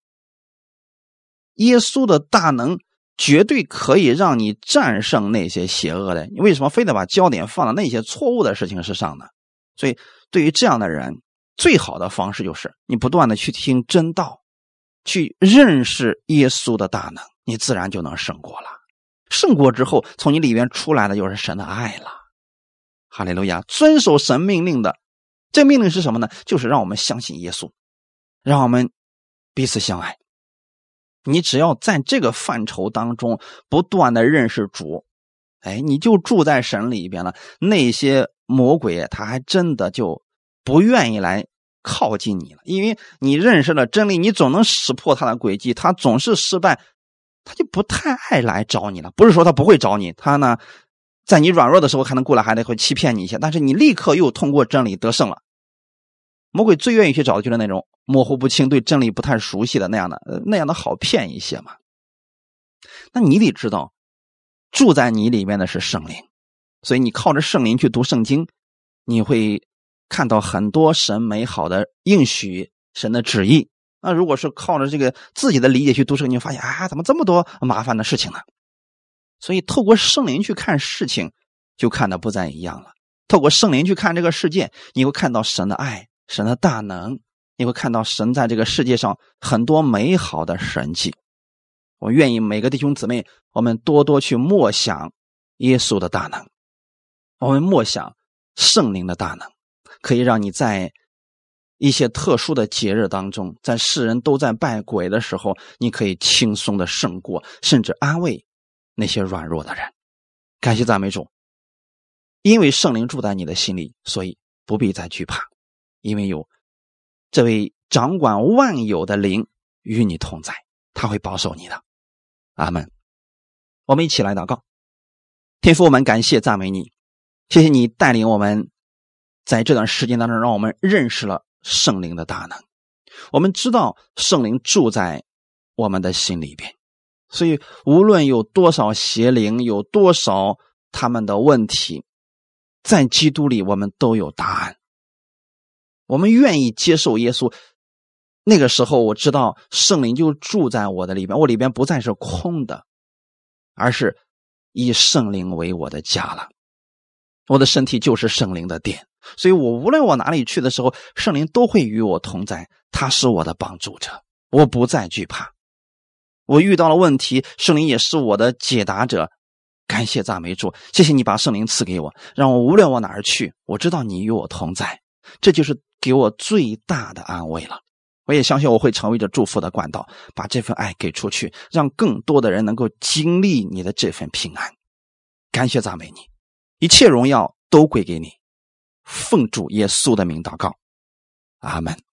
耶稣的大能绝对可以让你战胜那些邪恶的。你为什么非得把焦点放在那些错误的事情之上呢？所以，对于这样的人，最好的方式就是你不断的去听真道，去认识耶稣的大能，你自然就能胜过了。胜过之后，从你里面出来的就是神的爱了。哈利路亚！遵守神命令的。这命令是什么呢？就是让我们相信耶稣，让我们彼此相爱。你只要在这个范畴当中不断的认识主，哎，你就住在神里边了。那些魔鬼他还真的就不愿意来靠近你了，因为你认识了真理，你总能识破他的诡计，他总是失败，他就不太爱来找你了。不是说他不会找你，他呢？在你软弱的时候，可能过来还得会欺骗你一下，但是你立刻又通过真理得胜了。魔鬼最愿意去找的就是那种模糊不清、对真理不太熟悉的那样的，那样的好骗一些嘛。那你得知道，住在你里面的是圣灵，所以你靠着圣灵去读圣经，你会看到很多神美好的应许、神的旨意。那如果是靠着这个自己的理解去读圣经，发现啊，怎么这么多麻烦的事情呢？所以，透过圣灵去看事情，就看的不再一样了。透过圣灵去看这个世界，你会看到神的爱、神的大能，你会看到神在这个世界上很多美好的神迹。我愿意每个弟兄姊妹，我们多多去默想耶稣的大能，我们默想圣灵的大能，可以让你在一些特殊的节日当中，在世人都在拜鬼的时候，你可以轻松的胜过，甚至安慰。那些软弱的人，感谢赞美主，因为圣灵住在你的心里，所以不必再惧怕，因为有这位掌管万有的灵与你同在，他会保守你的。阿门。我们一起来祷告，天父，我们感谢赞美你，谢谢你带领我们在这段时间当中，让我们认识了圣灵的大能。我们知道圣灵住在我们的心里边，所以无论有多少邪灵，有多少他们的问题，在基督里我们都有答案。我们愿意接受耶稣，那个时候我知道圣灵就住在我的里边，我里边不再是空的。而是以圣灵为我的家了，我的身体就是圣灵的殿，所以我无论往哪里去的时候，圣灵都会与我同在，他是我的帮助者，我不再惧怕。我遇到了问题，圣灵也是我的解答者。感谢赞美主，谢谢你把圣灵赐给我，让我无论往哪儿去，我知道你与我同在，这就是给我最大的安慰了。我也相信我会成为这祝福的管道，把这份爱给出去，让更多的人能够经历你的这份平安。感谢赞美你，一切荣耀都归给你。奉主耶稣的名祷告，阿门。